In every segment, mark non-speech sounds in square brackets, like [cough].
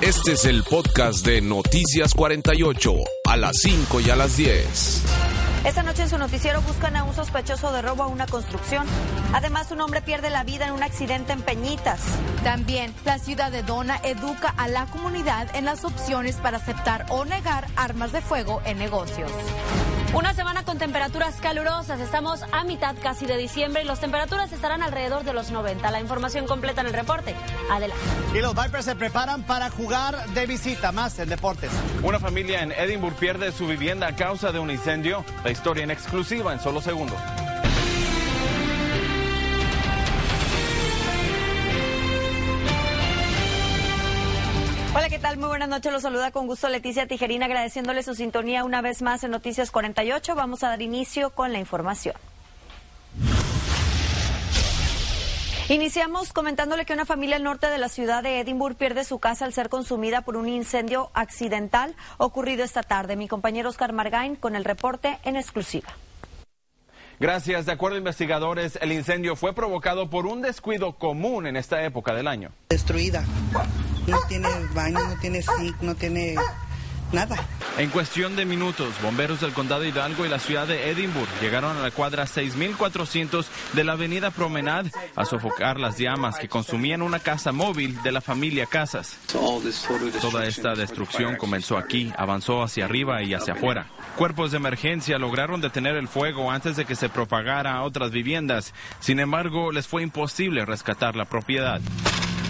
Este es el podcast de Noticias 48, a las 5 y a las 10. Esta noche en su noticiero buscan a un sospechoso de robo a una construcción. Además, un hombre pierde la vida en un accidente en Peñitas. También, la ciudad de Dona educa a la comunidad en las opciones para aceptar o negar armas de fuego en negocios. Una semana con temperaturas calurosas. Estamos a mitad casi de diciembre y las temperaturas estarán alrededor de los 90. La información completa en el reporte. Adelante. Y los Vipers se preparan para jugar de visita más en deportes. Una familia en Edinburgh pierde su vivienda a causa de un incendio. La historia en exclusiva en solo segundos. Hola, ¿qué tal? Muy buenas noches. Los saluda con gusto Leticia Tijerina, agradeciéndole su sintonía una vez más en Noticias 48. Vamos a dar inicio con la información. Iniciamos comentándole que una familia al norte de la ciudad de Edinburgh pierde su casa al ser consumida por un incendio accidental ocurrido esta tarde. Mi compañero Oscar Margain con el reporte en exclusiva. Gracias. De acuerdo a investigadores, el incendio fue provocado por un descuido común en esta época del año. Destruida. No tiene baño, no tiene zinc, no tiene nada. En cuestión de minutos, bomberos del condado Hidalgo y la ciudad de Edinburgh llegaron a la cuadra 6400 de la avenida Promenade a sofocar las llamas que consumían una casa móvil de la familia Casas. Toda esta destrucción comenzó aquí, avanzó hacia arriba y hacia afuera. Cuerpos de emergencia lograron detener el fuego antes de que se propagara a otras viviendas. Sin embargo, les fue imposible rescatar la propiedad.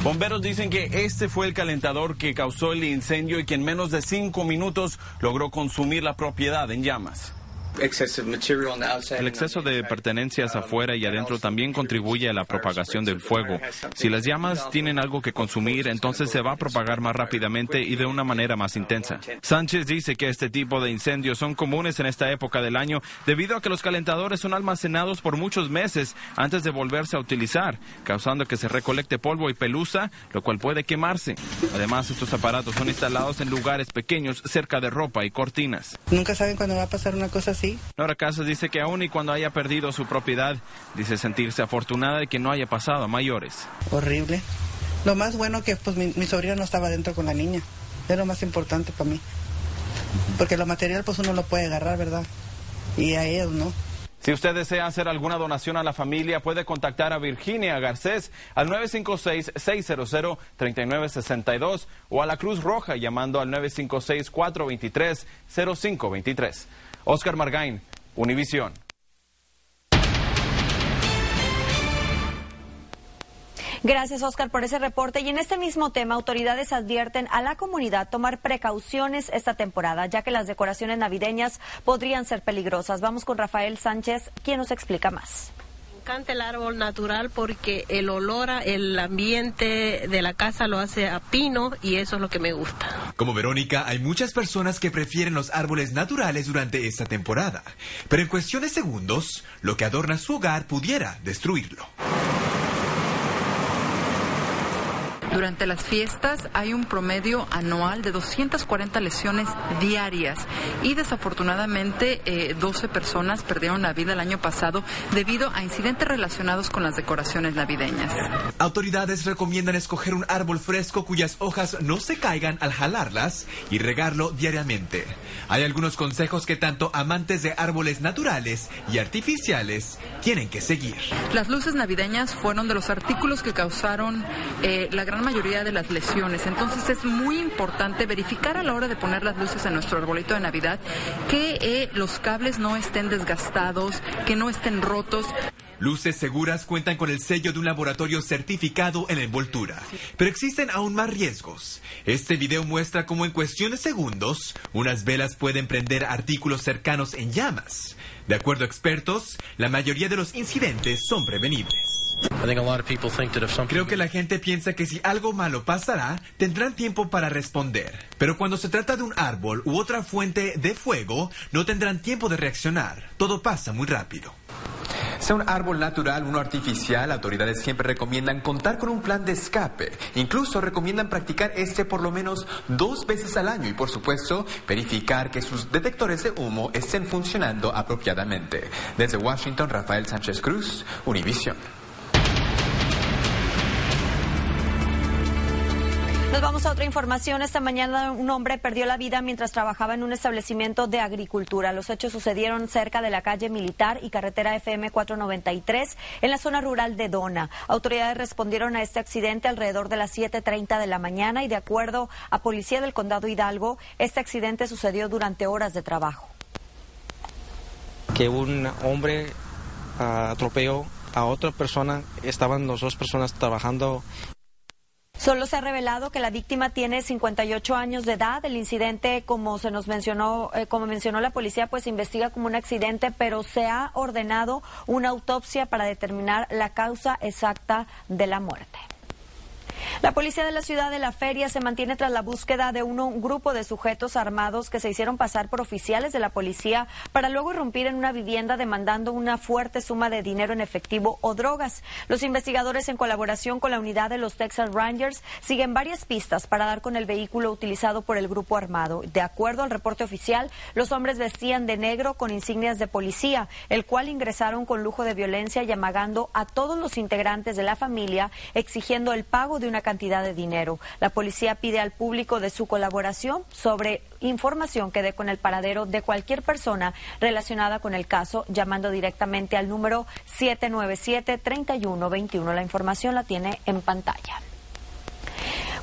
Bomberos dicen que este fue el calentador que causó el incendio y que en menos de cinco minutos logró consumir la propiedad en llamas. El exceso de pertenencias afuera y adentro también contribuye a la propagación del fuego. Si las llamas tienen algo que consumir, entonces se va a propagar más rápidamente y de una manera más intensa. Sánchez dice que este tipo de incendios son comunes en esta época del año debido a que los calentadores son almacenados por muchos meses antes de volverse a utilizar, causando que se recolecte polvo y pelusa, lo cual puede quemarse. Además, estos aparatos son instalados en lugares pequeños cerca de ropa y cortinas. Nunca saben cuándo va a pasar una cosa así. Nora Casas dice que aún y cuando haya perdido su propiedad, dice sentirse afortunada de que no haya pasado a mayores. Horrible. Lo más bueno que pues mi, mi sobrina no estaba dentro con la niña. Es lo más importante para mí. Porque lo material pues uno lo puede agarrar, ¿verdad? Y a ellos no. Si usted desea hacer alguna donación a la familia, puede contactar a Virginia Garcés al 956-600-3962 o a la Cruz Roja llamando al 956-423-0523. Oscar Margain, Univisión. Gracias, Oscar, por ese reporte. Y en este mismo tema, autoridades advierten a la comunidad tomar precauciones esta temporada, ya que las decoraciones navideñas podrían ser peligrosas. Vamos con Rafael Sánchez, quien nos explica más encanta el árbol natural porque el olor, el ambiente de la casa lo hace a pino y eso es lo que me gusta. Como Verónica, hay muchas personas que prefieren los árboles naturales durante esta temporada, pero en cuestión de segundos, lo que adorna su hogar pudiera destruirlo. Durante las fiestas hay un promedio anual de 240 lesiones diarias y desafortunadamente eh, 12 personas perdieron la vida el año pasado debido a incidentes relacionados con las decoraciones navideñas. Autoridades recomiendan escoger un árbol fresco cuyas hojas no se caigan al jalarlas y regarlo diariamente. Hay algunos consejos que tanto amantes de árboles naturales y artificiales tienen que seguir. Las luces navideñas fueron de los artículos que causaron eh, la gran mayoría de las lesiones. Entonces es muy importante verificar a la hora de poner las luces en nuestro arbolito de Navidad que eh, los cables no estén desgastados, que no estén rotos. Luces seguras cuentan con el sello de un laboratorio certificado en la envoltura. Pero existen aún más riesgos. Este video muestra cómo en cuestión de segundos, unas velas pueden prender artículos cercanos en llamas. De acuerdo a expertos, la mayoría de los incidentes son prevenibles. Creo que la gente piensa que si algo malo pasará, tendrán tiempo para responder. Pero cuando se trata de un árbol u otra fuente de fuego, no tendrán tiempo de reaccionar. Todo pasa muy rápido. Sea un árbol natural uno artificial, autoridades siempre recomiendan contar con un plan de escape. Incluso recomiendan practicar este por lo menos dos veces al año y, por supuesto, verificar que sus detectores de humo estén funcionando apropiadamente. Desde Washington, Rafael Sánchez Cruz, Univision. Nos vamos a otra información. Esta mañana un hombre perdió la vida mientras trabajaba en un establecimiento de agricultura. Los hechos sucedieron cerca de la calle Militar y carretera FM 493 en la zona rural de Dona. Autoridades respondieron a este accidente alrededor de las 7.30 de la mañana y de acuerdo a Policía del Condado Hidalgo, este accidente sucedió durante horas de trabajo. Que un hombre uh, atropelló a otra persona, estaban las dos personas trabajando Solo se ha revelado que la víctima tiene 58 años de edad. El incidente, como se nos mencionó, eh, como mencionó la policía, pues investiga como un accidente, pero se ha ordenado una autopsia para determinar la causa exacta de la muerte. La policía de la ciudad de La Feria se mantiene tras la búsqueda de un grupo de sujetos armados que se hicieron pasar por oficiales de la policía para luego irrumpir en una vivienda demandando una fuerte suma de dinero en efectivo o drogas. Los investigadores, en colaboración con la unidad de los Texas Rangers, siguen varias pistas para dar con el vehículo utilizado por el grupo armado. De acuerdo al reporte oficial, los hombres vestían de negro con insignias de policía, el cual ingresaron con lujo de violencia y amagando a todos los integrantes de la familia, exigiendo el pago de una cantidad de dinero. La policía pide al público de su colaboración sobre información que dé con el paradero de cualquier persona relacionada con el caso, llamando directamente al número 797-3121. La información la tiene en pantalla.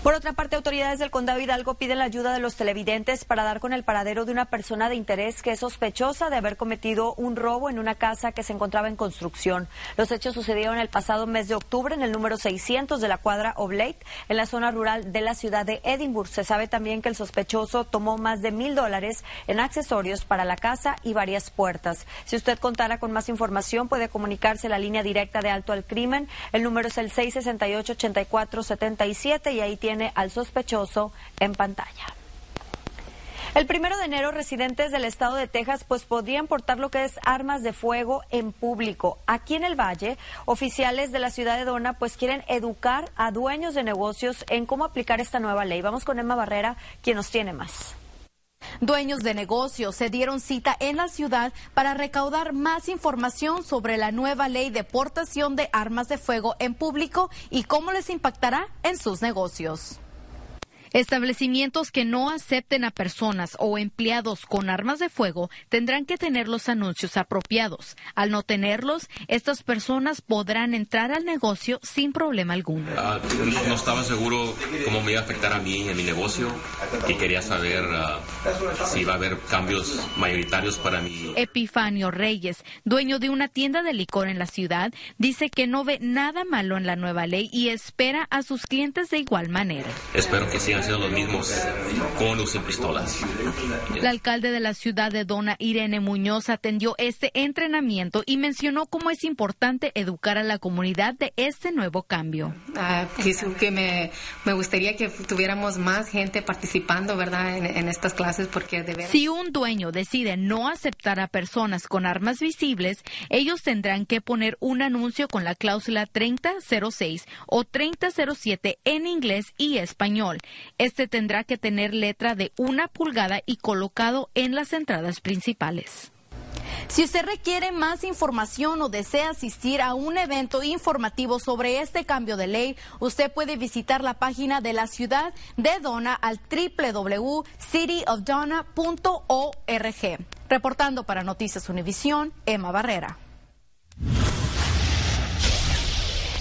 Por otra parte, autoridades del condado Hidalgo piden la ayuda de los televidentes para dar con el paradero de una persona de interés que es sospechosa de haber cometido un robo en una casa que se encontraba en construcción. Los hechos sucedieron el pasado mes de octubre en el número 600 de la cuadra Oblate, en la zona rural de la ciudad de Edinburgh. Se sabe también que el sospechoso tomó más de mil dólares en accesorios para la casa y varias puertas. Si usted contara con más información, puede comunicarse a la línea directa de alto al crimen. El número es el 668-8477 y ahí tiene al sospechoso en pantalla. El primero de enero, residentes del estado de Texas pues podrían portar lo que es armas de fuego en público. Aquí en el Valle, oficiales de la ciudad de Dona pues quieren educar a dueños de negocios en cómo aplicar esta nueva ley. Vamos con Emma Barrera, quien nos tiene más. Dueños de negocios se dieron cita en la ciudad para recaudar más información sobre la nueva ley de portación de armas de fuego en público y cómo les impactará en sus negocios. Establecimientos que no acepten a personas o empleados con armas de fuego tendrán que tener los anuncios apropiados. Al no tenerlos, estas personas podrán entrar al negocio sin problema alguno. Ah, no estaba seguro cómo me iba a afectar a mí en mi negocio y quería saber ah, si iba a haber cambios mayoritarios para mí. Epifanio Reyes, dueño de una tienda de licor en la ciudad, dice que no ve nada malo en la nueva ley y espera a sus clientes de igual manera. Espero que sigan sido los mismos con o sin pistolas. La alcalde de la ciudad de Dona, Irene Muñoz, atendió este entrenamiento y mencionó cómo es importante educar a la comunidad de este nuevo cambio. Ah, que me, me, gustaría que tuviéramos más gente participando, ¿verdad?, en, estas clases, porque de Si un dueño decide no aceptar a personas con armas visibles, ellos tendrán que poner un anuncio con la cláusula 3006 o 3007 en inglés y español. Este tendrá que tener letra de una pulgada y colocado en las entradas principales. Si usted requiere más información o desea asistir a un evento informativo sobre este cambio de ley, usted puede visitar la página de la ciudad de Dona al www.cityofdona.org. Reportando para Noticias Univisión, Emma Barrera.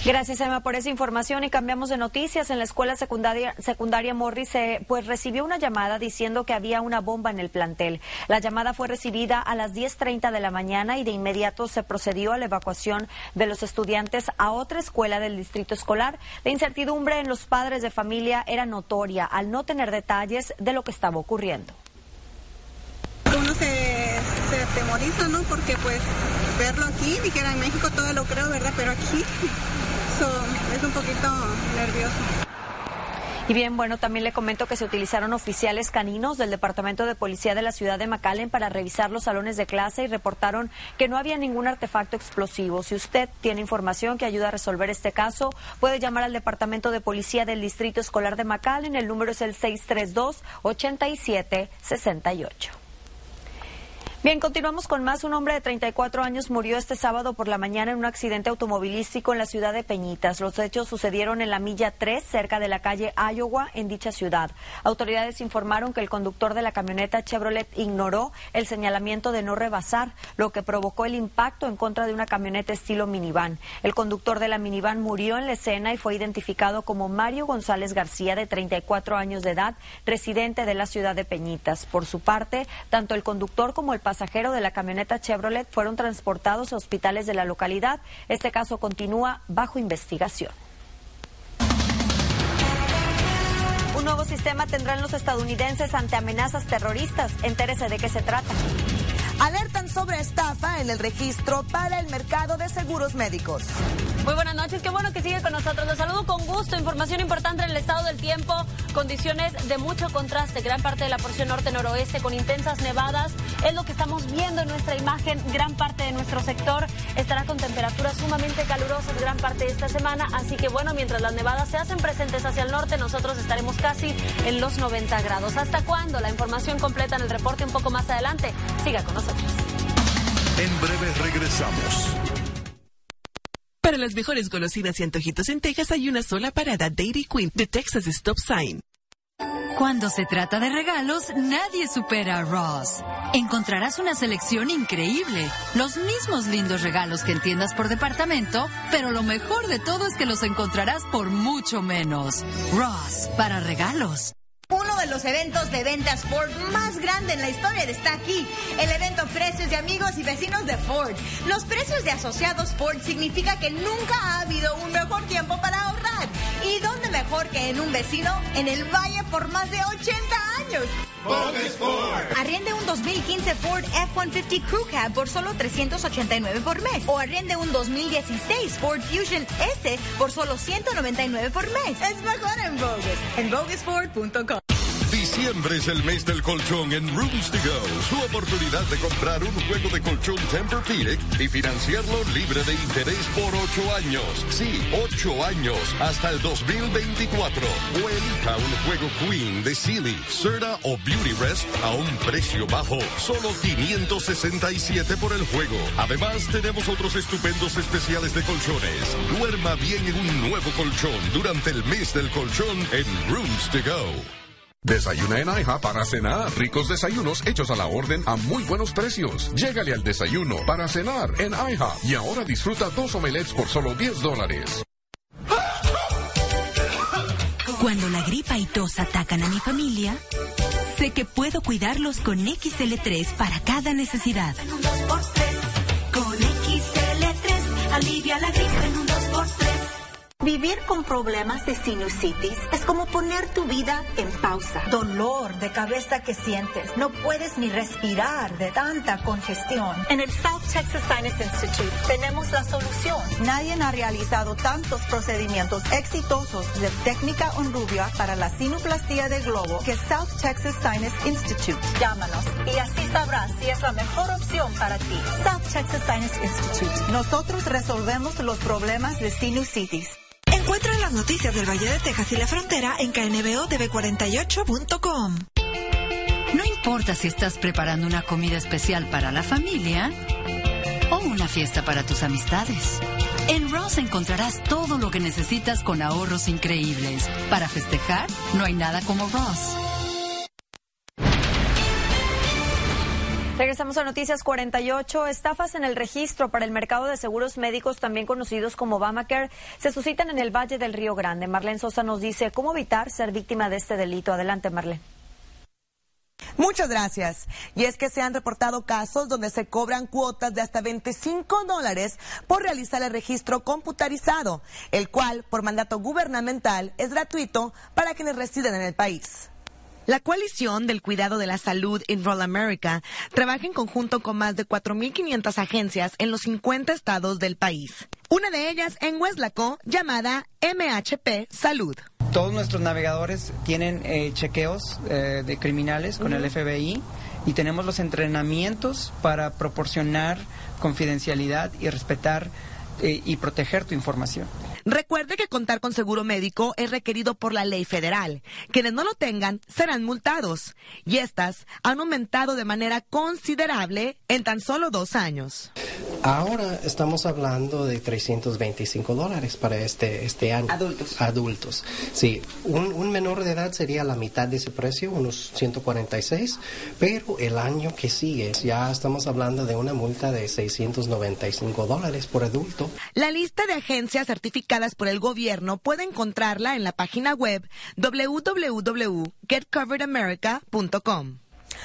Gracias, Emma, por esa información y cambiamos de noticias. En la escuela secundaria, secundaria Morris, eh, pues recibió una llamada diciendo que había una bomba en el plantel. La llamada fue recibida a las 10.30 de la mañana y de inmediato se procedió a la evacuación de los estudiantes a otra escuela del distrito escolar. La incertidumbre en los padres de familia era notoria al no tener detalles de lo que estaba ocurriendo. Uno se, se atemoriza, ¿no? Porque pues verlo aquí, dijera en México todo lo creo, ¿verdad? Pero aquí es un poquito nervioso. Y bien, bueno, también le comento que se utilizaron oficiales caninos del Departamento de Policía de la ciudad de McAllen para revisar los salones de clase y reportaron que no había ningún artefacto explosivo. Si usted tiene información que ayuda a resolver este caso, puede llamar al Departamento de Policía del Distrito Escolar de McAllen. El número es el 632-8768. Bien, continuamos con más. Un hombre de 34 años murió este sábado por la mañana en un accidente automovilístico en la ciudad de Peñitas. Los hechos sucedieron en la milla 3, cerca de la calle Iowa, en dicha ciudad. Autoridades informaron que el conductor de la camioneta Chevrolet ignoró el señalamiento de no rebasar, lo que provocó el impacto en contra de una camioneta estilo minivan. El conductor de la minivan murió en la escena y fue identificado como Mario González García, de 34 años de edad, residente de la ciudad de Peñitas. Por su parte, tanto el conductor como el pasajero de la camioneta Chevrolet fueron transportados a hospitales de la localidad. Este caso continúa bajo investigación. Un nuevo sistema tendrán los estadounidenses ante amenazas terroristas. Entérese de qué se trata. Alertan sobre estafa en el registro para el mercado de seguros médicos. Muy buenas noches, qué bueno que sigue con nosotros. Les saludo con gusto. Información importante en el estado del tiempo. Condiciones de mucho contraste. Gran parte de la porción norte-noroeste con intensas nevadas. Es lo que estamos viendo en nuestra imagen. Gran parte de nuestro sector estará con temperaturas sumamente calurosas gran parte de esta semana. Así que bueno, mientras las nevadas se hacen presentes hacia el norte, nosotros estaremos casi en los 90 grados. ¿Hasta cuándo? La información completa en el reporte un poco más adelante. Siga con nosotros. En breve regresamos. Para las mejores golosinas y antojitos en Texas hay una sola parada, Dairy Queen, de Texas Stop Sign. Cuando se trata de regalos, nadie supera a Ross. Encontrarás una selección increíble, los mismos lindos regalos que en tiendas por departamento, pero lo mejor de todo es que los encontrarás por mucho menos. Ross, para regalos. Uno de los eventos de ventas Ford más grande en la historia está aquí, el evento Precios de Amigos y Vecinos de Ford. Los precios de asociados Ford significa que nunca ha habido un mejor tiempo para ahorrar. ¿Y dónde mejor que en un vecino en el Valle por más de 80 años? Ford. Arriende un 2015 Ford F-150 Crew Cab por solo 389 por mes. O arriende un 2016 Ford Fusion S por solo 199 por mes. Es mejor en Bogus. En bogusford.com. Diciembre es el mes del colchón en Rooms to Go. Su oportunidad de comprar un juego de colchón Tempur-Pedic y financiarlo libre de interés por ocho años. Sí, ocho años hasta el 2024. O elija un juego Queen de Sealy, Serta o Beauty Rest a un precio bajo. Solo 567 por el juego. Además, tenemos otros estupendos especiales de colchones. Duerma bien en un nuevo colchón durante el mes del colchón en Rooms to Go. Desayuna en AIHA para cenar. Ricos desayunos hechos a la orden a muy buenos precios. Llégale al desayuno para cenar en AIHA. Y ahora disfruta dos omelets por solo 10 dólares. Cuando la gripa y tos atacan a mi familia, sé que puedo cuidarlos con XL3 para cada necesidad. Con XL3 alivia la gripa en un 2x3. Vivir con problemas de sinusitis es como poner tu vida en pausa. Dolor de cabeza que sientes. No puedes ni respirar de tanta congestión. En el South Texas Sinus Institute tenemos la solución. Nadie ha realizado tantos procedimientos exitosos de técnica Onrubia para la sinuplastía del globo que South Texas Sinus Institute. Llámanos y así sabrás si es la mejor opción para ti. South Texas Sinus Institute. Nosotros resolvemos los problemas de sinusitis. Encuentra las noticias del Valle de Texas y la frontera en knbotv48.com. No importa si estás preparando una comida especial para la familia o una fiesta para tus amistades. En Ross encontrarás todo lo que necesitas con ahorros increíbles. Para festejar, no hay nada como Ross. Regresamos a Noticias 48. Estafas en el registro para el mercado de seguros médicos, también conocidos como Obamacare, se suscitan en el Valle del Río Grande. Marlene Sosa nos dice cómo evitar ser víctima de este delito. Adelante, Marlene. Muchas gracias. Y es que se han reportado casos donde se cobran cuotas de hasta 25 dólares por realizar el registro computarizado, el cual, por mandato gubernamental, es gratuito para quienes residen en el país. La coalición del cuidado de la salud Enroll America trabaja en conjunto con más de 4.500 agencias en los 50 estados del país. Una de ellas en Weslaco, llamada MHP Salud. Todos nuestros navegadores tienen eh, chequeos eh, de criminales con el FBI y tenemos los entrenamientos para proporcionar confidencialidad y respetar eh, y proteger tu información. Recuerde que contar con seguro médico es requerido por la ley federal. Quienes no lo tengan serán multados. Y estas han aumentado de manera considerable en tan solo dos años. Ahora estamos hablando de 325 dólares para este, este año. Adultos. Adultos. Sí, un, un menor de edad sería la mitad de ese precio, unos 146, pero el año que sigue ya estamos hablando de una multa de 695 dólares por adulto. La lista de agencias certificadas por el gobierno puede encontrarla en la página web www.getcoveredamerica.com.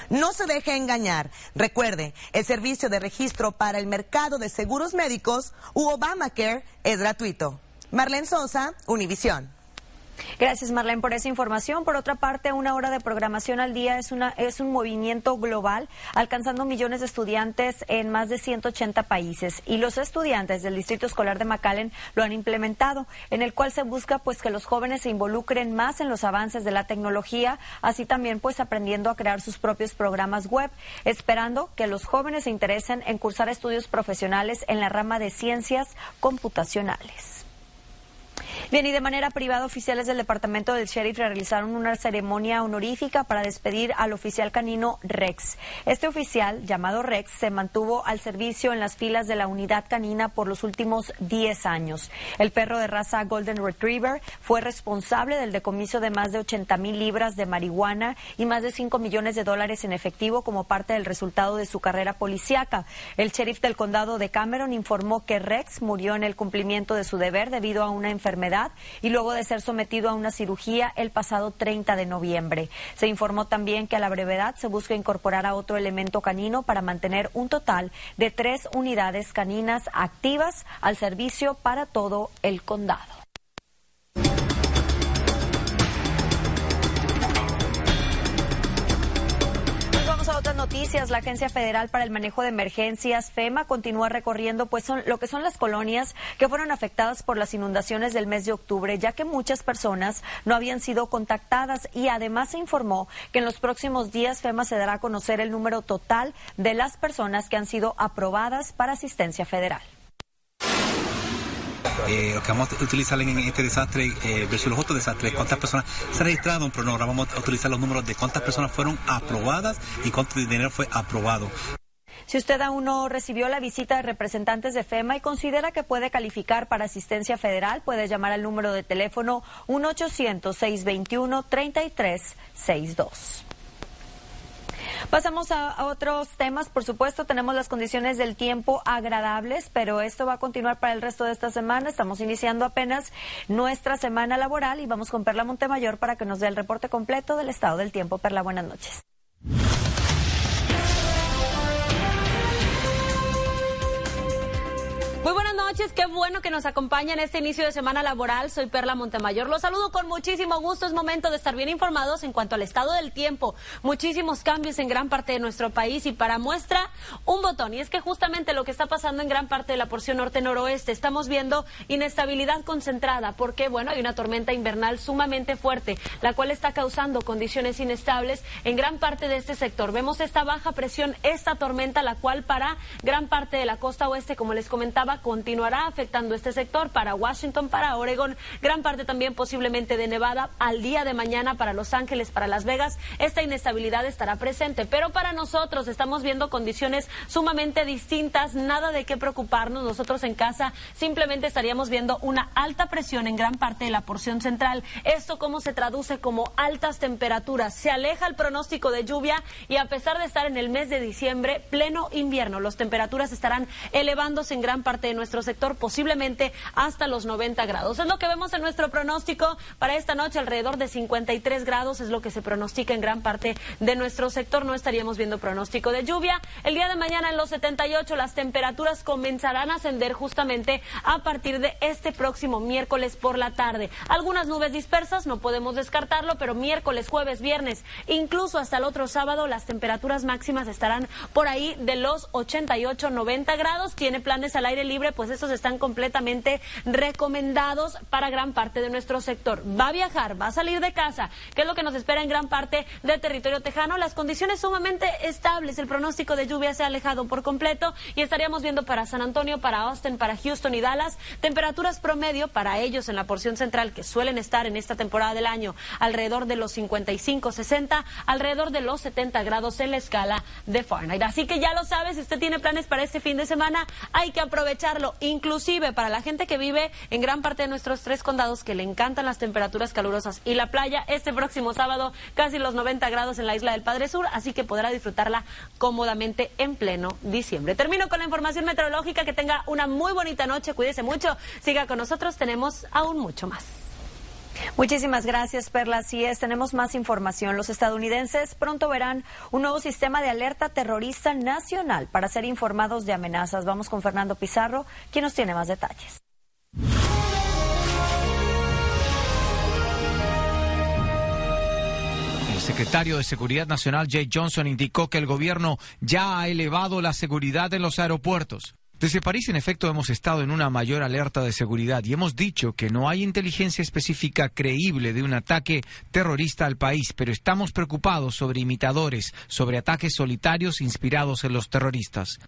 No se deje engañar. Recuerde, el servicio de registro para el mercado de seguros médicos u Obamacare es gratuito. Marlene Sosa, Univisión. Gracias, Marlene, por esa información. Por otra parte, una hora de programación al día es, una, es un movimiento global, alcanzando millones de estudiantes en más de 180 países. Y los estudiantes del Distrito Escolar de McAllen lo han implementado, en el cual se busca pues que los jóvenes se involucren más en los avances de la tecnología, así también pues aprendiendo a crear sus propios programas web, esperando que los jóvenes se interesen en cursar estudios profesionales en la rama de ciencias computacionales. Bien, y de manera privada, oficiales del Departamento del Sheriff realizaron una ceremonia honorífica para despedir al oficial canino Rex. Este oficial, llamado Rex, se mantuvo al servicio en las filas de la unidad canina por los últimos 10 años. El perro de raza Golden Retriever fue responsable del decomiso de más de 80 mil libras de marihuana y más de 5 millones de dólares en efectivo como parte del resultado de su carrera policíaca. El sheriff del condado de Cameron informó que Rex murió en el cumplimiento de su deber debido a una enfermedad y luego de ser sometido a una cirugía el pasado 30 de noviembre. Se informó también que a la brevedad se busca incorporar a otro elemento canino para mantener un total de tres unidades caninas activas al servicio para todo el condado. Otras noticias. La Agencia Federal para el Manejo de Emergencias, FEMA, continúa recorriendo pues son, lo que son las colonias que fueron afectadas por las inundaciones del mes de octubre, ya que muchas personas no habían sido contactadas y además se informó que en los próximos días FEMA se dará a conocer el número total de las personas que han sido aprobadas para asistencia federal. Eh, que vamos a utilizar en este desastre eh, versus los otros desastres, cuántas personas se han registrado, pero no, ahora vamos a utilizar los números de cuántas personas fueron aprobadas y cuánto dinero fue aprobado. Si usted aún no recibió la visita de representantes de FEMA y considera que puede calificar para asistencia federal, puede llamar al número de teléfono 1-800-621-3362. Pasamos a, otros temas. Por supuesto, tenemos las condiciones del tiempo agradables, pero esto va a continuar para el resto de esta semana. Estamos iniciando apenas nuestra semana laboral y vamos con Perla Montemayor para que nos dé el reporte completo del estado del tiempo. Perla, buenas noches. Noches, qué bueno que nos acompaña en este inicio de semana laboral. Soy Perla Montemayor. Los saludo con muchísimo gusto. Es momento de estar bien informados en cuanto al estado del tiempo. Muchísimos cambios en gran parte de nuestro país y para muestra un botón. Y es que justamente lo que está pasando en gran parte de la porción norte-noroeste, estamos viendo inestabilidad concentrada porque, bueno, hay una tormenta invernal sumamente fuerte, la cual está causando condiciones inestables en gran parte de este sector. Vemos esta baja presión, esta tormenta, la cual para gran parte de la costa oeste, como les comentaba, continuará continuará afectando este sector para Washington, para Oregon, gran parte también posiblemente de Nevada, al día de mañana para Los Ángeles, para Las Vegas, esta inestabilidad estará presente. Pero para nosotros estamos viendo condiciones sumamente distintas, nada de qué preocuparnos. Nosotros en casa simplemente estaríamos viendo una alta presión en gran parte de la porción central. Esto cómo se traduce como altas temperaturas. Se aleja el pronóstico de lluvia y a pesar de estar en el mes de diciembre, pleno invierno, las temperaturas estarán elevándose en gran parte de nuestro sector, posiblemente hasta los 90 grados. Es lo que vemos en nuestro pronóstico para esta noche, alrededor de 53 grados es lo que se pronostica en gran parte de nuestro sector. No estaríamos viendo pronóstico de lluvia. El día de mañana en los 78 las temperaturas comenzarán a ascender justamente a partir de este próximo miércoles por la tarde. Algunas nubes dispersas, no podemos descartarlo, pero miércoles, jueves, viernes, incluso hasta el otro sábado, las temperaturas máximas estarán por ahí de los 88, 90 grados. Tiene planes al aire libre, pues estos están completamente recomendados para gran parte de nuestro sector. Va a viajar, va a salir de casa, ¿qué es lo que nos espera en gran parte del territorio tejano? Las condiciones sumamente estables. El pronóstico de lluvia se ha alejado por completo y estaríamos viendo para San Antonio, para Austin, para Houston y Dallas temperaturas promedio para ellos en la porción central que suelen estar en esta temporada del año alrededor de los 55, 60, alrededor de los 70 grados en la escala de Fahrenheit. Así que ya lo sabes, si usted tiene planes para este fin de semana, hay que aprovecharlo, inclusive para la gente que vive en gran parte de nuestros tres condados que le encantan las temperaturas calurosas y la playa este próximo sábado casi los 90 grados en la isla del Padre Sur, así que podrá disfrutarla cómodamente en pleno diciembre. Termino con la información meteorológica, que tenga una muy bonita noche, cuídese mucho, siga con nosotros, tenemos aún mucho más. Muchísimas gracias, Perla. Así es, tenemos más información. Los estadounidenses pronto verán un nuevo sistema de alerta terrorista nacional para ser informados de amenazas. Vamos con Fernando Pizarro, quien nos tiene más detalles. El secretario de Seguridad Nacional, Jay Johnson, indicó que el gobierno ya ha elevado la seguridad en los aeropuertos. Desde París, en efecto, hemos estado en una mayor alerta de seguridad y hemos dicho que no hay inteligencia específica creíble de un ataque terrorista al país, pero estamos preocupados sobre imitadores, sobre ataques solitarios inspirados en los terroristas.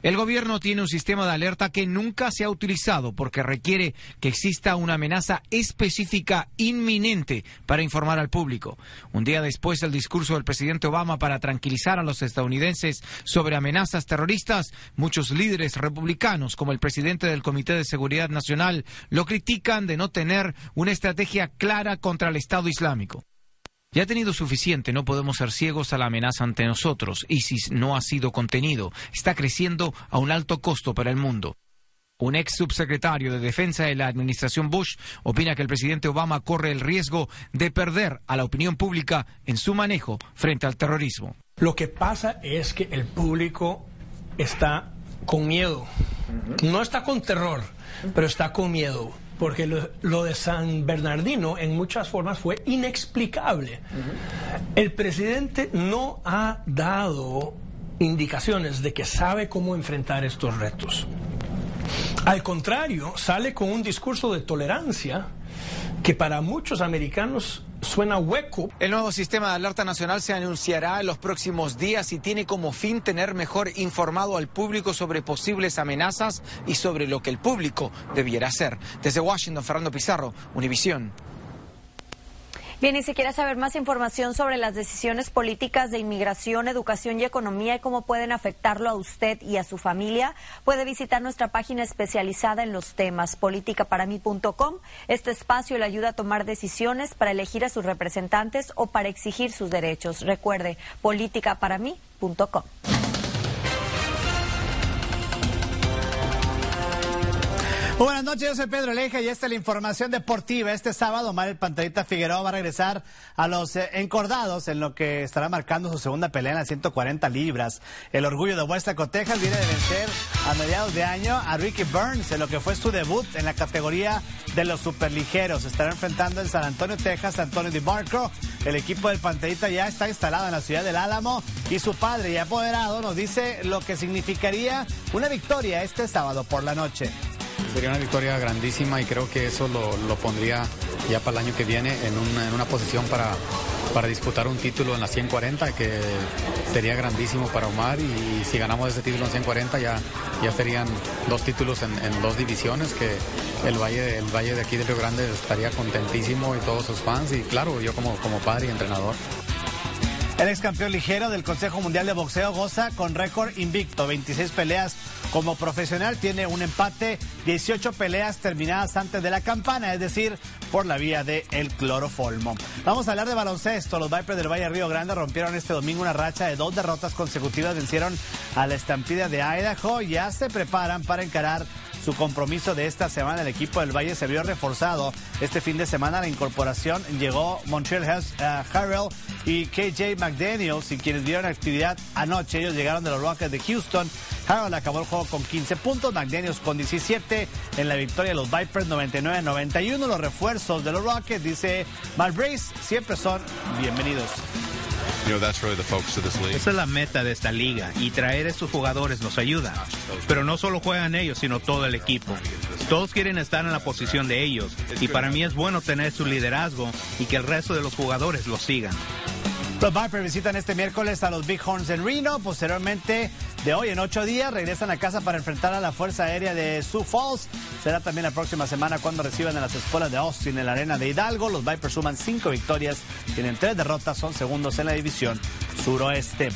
El gobierno tiene un sistema de alerta que nunca se ha utilizado porque requiere que exista una amenaza específica inminente para informar al público. Un día después del discurso del presidente Obama para tranquilizar a los estadounidenses sobre amenazas terroristas, muchos líderes republicanos, como el presidente del Comité de Seguridad Nacional, lo critican de no tener una estrategia clara contra el Estado Islámico. Ya ha tenido suficiente, no podemos ser ciegos a la amenaza ante nosotros. ISIS no ha sido contenido, está creciendo a un alto costo para el mundo. Un ex subsecretario de Defensa de la administración Bush opina que el presidente Obama corre el riesgo de perder a la opinión pública en su manejo frente al terrorismo. Lo que pasa es que el público está con miedo. No está con terror, pero está con miedo porque lo, de San Bernardino en muchas formas fue inexplicable. El presidente no ha dado indicaciones de que sabe cómo enfrentar estos retos. Al contrario, sale con un discurso de tolerancia que para muchos americanos suena hueco. El nuevo sistema de alerta nacional se anunciará en los próximos días y tiene como fin tener mejor informado al público sobre posibles amenazas y sobre lo que el público debiera hacer. Desde Washington, Fernando Pizarro, Univisión. Bien, y si quiere saber más información sobre las decisiones políticas de inmigración, educación y economía y cómo pueden afectarlo a usted y a su familia, puede visitar nuestra página especializada en los temas politicaparamí.com. Este espacio le ayuda a tomar decisiones para elegir a sus representantes o para exigir sus derechos. Recuerde, politicaparamí.com. Buenas noches, yo soy Pedro Leja y esta es la información deportiva. Este sábado, Mario Pantadita Figueroa va a regresar a los eh, encordados en lo que estará marcando su segunda pelea en las 140 libras. El orgullo de West Texas viene de vencer a mediados de año a Ricky Burns en lo que fue su debut en la categoría de los superligeros. Estará enfrentando en San Antonio, Texas, Antonio DiMarco. El equipo del Pantadita ya está instalado en la ciudad del Álamo y su padre y apoderado nos dice lo que significaría una victoria este sábado por la noche. Sería una victoria grandísima y creo que eso lo, pondría ya para el año que viene en una, en una posición para, para disputar un título en la 140 que sería grandísimo para Omar y si ganamos ese título en 140 ya, ya serían dos títulos en, en dos divisiones que el Valle, el Valle de aquí de Río Grande estaría contentísimo y todos sus fans y claro, yo como, como padre y entrenador. El ex campeón ligero del Consejo Mundial de Boxeo goza con récord invicto, 26 peleas como profesional, tiene un empate, 18 peleas terminadas antes de la campana, es decir, por la vía del el cloroformo. Vamos a hablar de baloncesto. Los Vipers del Valle Río Grande rompieron este domingo una racha de dos derrotas consecutivas, vencieron a la estampida de Idaho, ya se preparan para encarar su compromiso de esta semana. El equipo del Valle se vio reforzado. Este fin de semana la incorporación llegó Montreal Harrell y KJ McDaniels y quienes vieron actividad anoche. Ellos llegaron de los Rockets de Houston. Harrell acabó el juego con 15 puntos, McDaniels con 17 en la victoria de los Vipers 99-91. Los refuerzos de los Rockets, dice Mal Brace, siempre son bienvenidos. Esa es la meta de esta liga y traer a estos jugadores nos ayuda. Pero no solo juegan ellos, sino todo el equipo. Todos quieren estar en la posición de ellos y para mí es bueno tener su liderazgo y que el resto de los jugadores lo sigan. Los Vipers visitan este miércoles a los Bighorns en Reno. Posteriormente, de hoy en ocho días, regresan a casa para enfrentar a la Fuerza Aérea de Sioux Falls. Será también la próxima semana cuando reciban a las escuelas de Austin en la arena de Hidalgo. Los Vipers suman cinco victorias, tienen tres derrotas, son segundos en la división suroeste.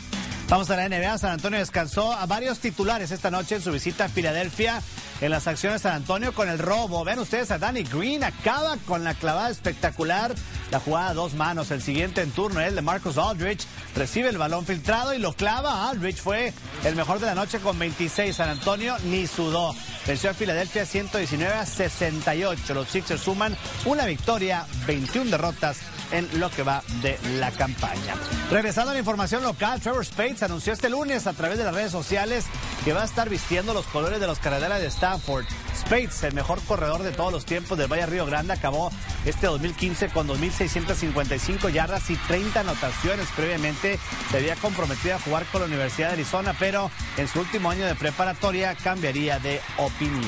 Vamos a la NBA. San Antonio descansó a varios titulares esta noche en su visita a Filadelfia en las acciones de San Antonio con el robo. Ven ustedes a Danny Green, acaba con la clavada espectacular. La jugada a dos manos. El siguiente en turno, el de Marcus Aldrich, recibe el balón filtrado y lo clava. Aldrich fue el mejor de la noche con 26. San Antonio ni sudó. Venció a Filadelfia 119 a 68. Los Sixers suman una victoria, 21 derrotas en lo que va de la campaña. Regresando a la información local, Trevor Spates anunció este lunes a través de las redes sociales que va a estar vistiendo los colores de los Caradelas de Stanford. Spates, el mejor corredor de todos los tiempos del Valle Río Grande, acabó este 2015 con 2.655 yardas y 30 anotaciones. Previamente se había comprometido a jugar con la Universidad de Arizona, pero en su último año de preparatoria cambiaría de opinión.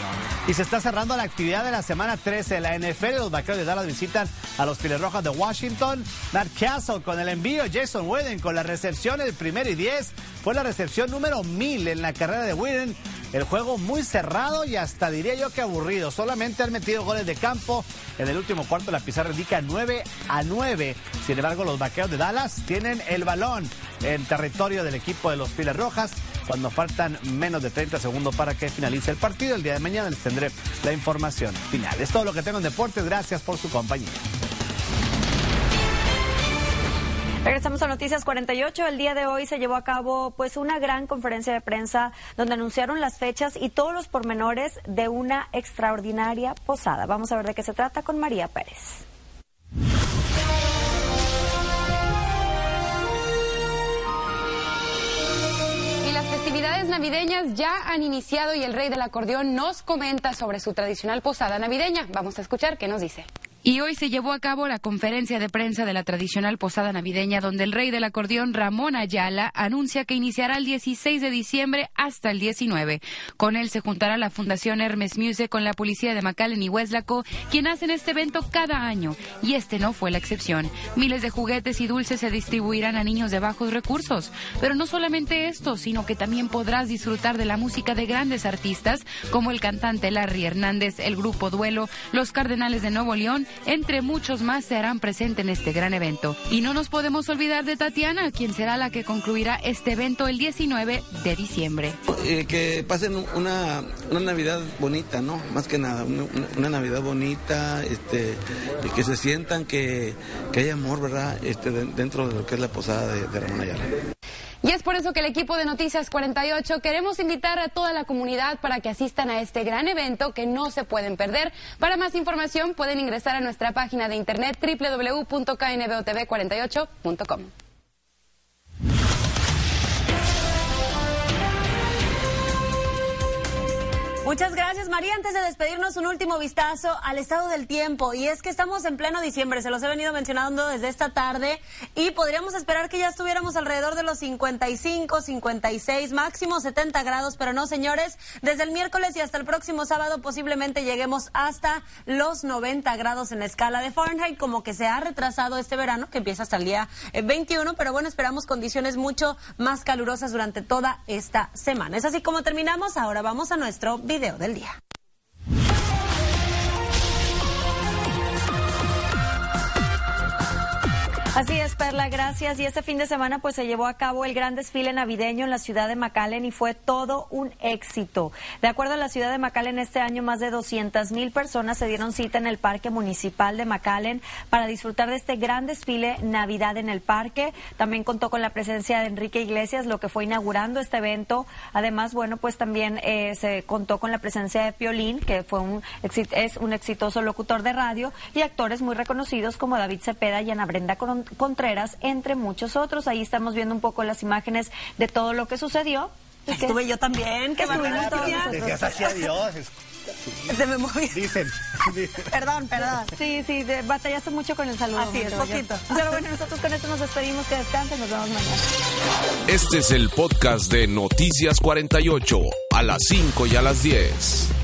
Y se está cerrando la actividad de la semana 13 de la NFL. Los vaqueros de Dallas visitan a los Piles Rojas de Washington. Matt Castle con el envío, Jason Whedon con la recepción, el primero y 10. Fue la recepción número 1000 en la carrera de Whedon. El juego muy cerrado y hasta diría yo que aburrido. Solamente han metido goles de campo. En el último cuarto la pizarra indica 9 a 9. Sin embargo, los vaqueros de Dallas tienen el balón en territorio del equipo de los Piles Rojas. Cuando faltan menos de 30 segundos para que finalice el partido, el día de mañana les tendré la información final. Es todo lo que tengo en deportes. Gracias por su compañía. Regresamos a Noticias 48. El día de hoy se llevó a cabo pues una gran conferencia de prensa donde anunciaron las fechas y todos los pormenores de una extraordinaria posada. Vamos a ver de qué se trata con María Pérez. Y las festividades navideñas ya han iniciado y el rey del acordeón nos comenta sobre su tradicional posada navideña. Vamos a escuchar qué nos dice. Y hoy se llevó a cabo la conferencia de prensa de la tradicional posada navideña donde el rey del acordeón Ramón Ayala anuncia que iniciará el 16 de diciembre hasta el 19. Con él se juntará la Fundación Hermes Music con la policía de McAllen y Hueslaco, quien hacen este evento cada año. Y este no fue la excepción. Miles de juguetes y dulces se distribuirán a niños de bajos recursos. Pero no solamente esto, sino que también podrás disfrutar de la música de grandes artistas como el cantante Larry Hernández, el grupo Duelo, los Cardenales de Nuevo León, entre muchos más se harán presentes en este gran evento. Y no nos podemos olvidar de Tatiana, quien será la que concluirá este evento el 19 de diciembre. Eh, que pasen una, una, Navidad bonita, ¿no? Más que nada, una, Navidad bonita, este, que se sientan que, que hay amor, ¿verdad? Este, dentro de lo que es la posada de, de Ramón Ayala. Y es por eso que el equipo de Noticias 48 queremos invitar a toda la comunidad para que asistan a este gran evento que no se pueden perder. Para más información pueden ingresar a nuestra página de internet www.knbotv48.com. Muchas gracias, María. Antes de despedirnos, un último vistazo al estado del tiempo. Y es que estamos en pleno diciembre, se los he venido mencionando desde esta tarde. Y podríamos esperar que ya estuviéramos alrededor de los 55, 56, máximo 70 grados. Pero no, señores, desde el miércoles y hasta el próximo sábado posiblemente lleguemos hasta los 90 grados en escala de Fahrenheit. Como que se ha retrasado este verano, que empieza hasta el día 21. Eh, pero bueno, esperamos condiciones mucho más calurosas durante toda esta semana. Es así como terminamos. Ahora vamos a nuestro video video del día. Así es, Perla, gracias. Y este fin de semana pues se llevó a cabo el gran desfile navideño en la ciudad de McAllen y fue todo un éxito. De acuerdo a la ciudad de McAllen, este año más de 200 mil personas se dieron cita en el Parque Municipal de McAllen para disfrutar de este gran desfile Navidad en el parque. También contó con la presencia de Enrique Iglesias, lo que fue inaugurando este evento. Además, bueno, pues también eh, se contó con la presencia de Piolín, que fue un, es un exitoso locutor de radio, y actores muy reconocidos como David Cepeda y Ana Brenda Contreras, entre muchos otros. Ahí estamos viendo un poco las imágenes de todo lo que sucedió. Estuve yo también, que estuvimos todos adiós. Se me movió. Dicen, Perdón, perdón. [laughs] Sí, sí, de, batallaste mucho con el saludo. Así es, poquito. [laughs] Pero bueno, nosotros con esto nos despedimos. Que descansen. Nos vemos mañana. Este es el podcast de Noticias 48. A las 5 y a las 10.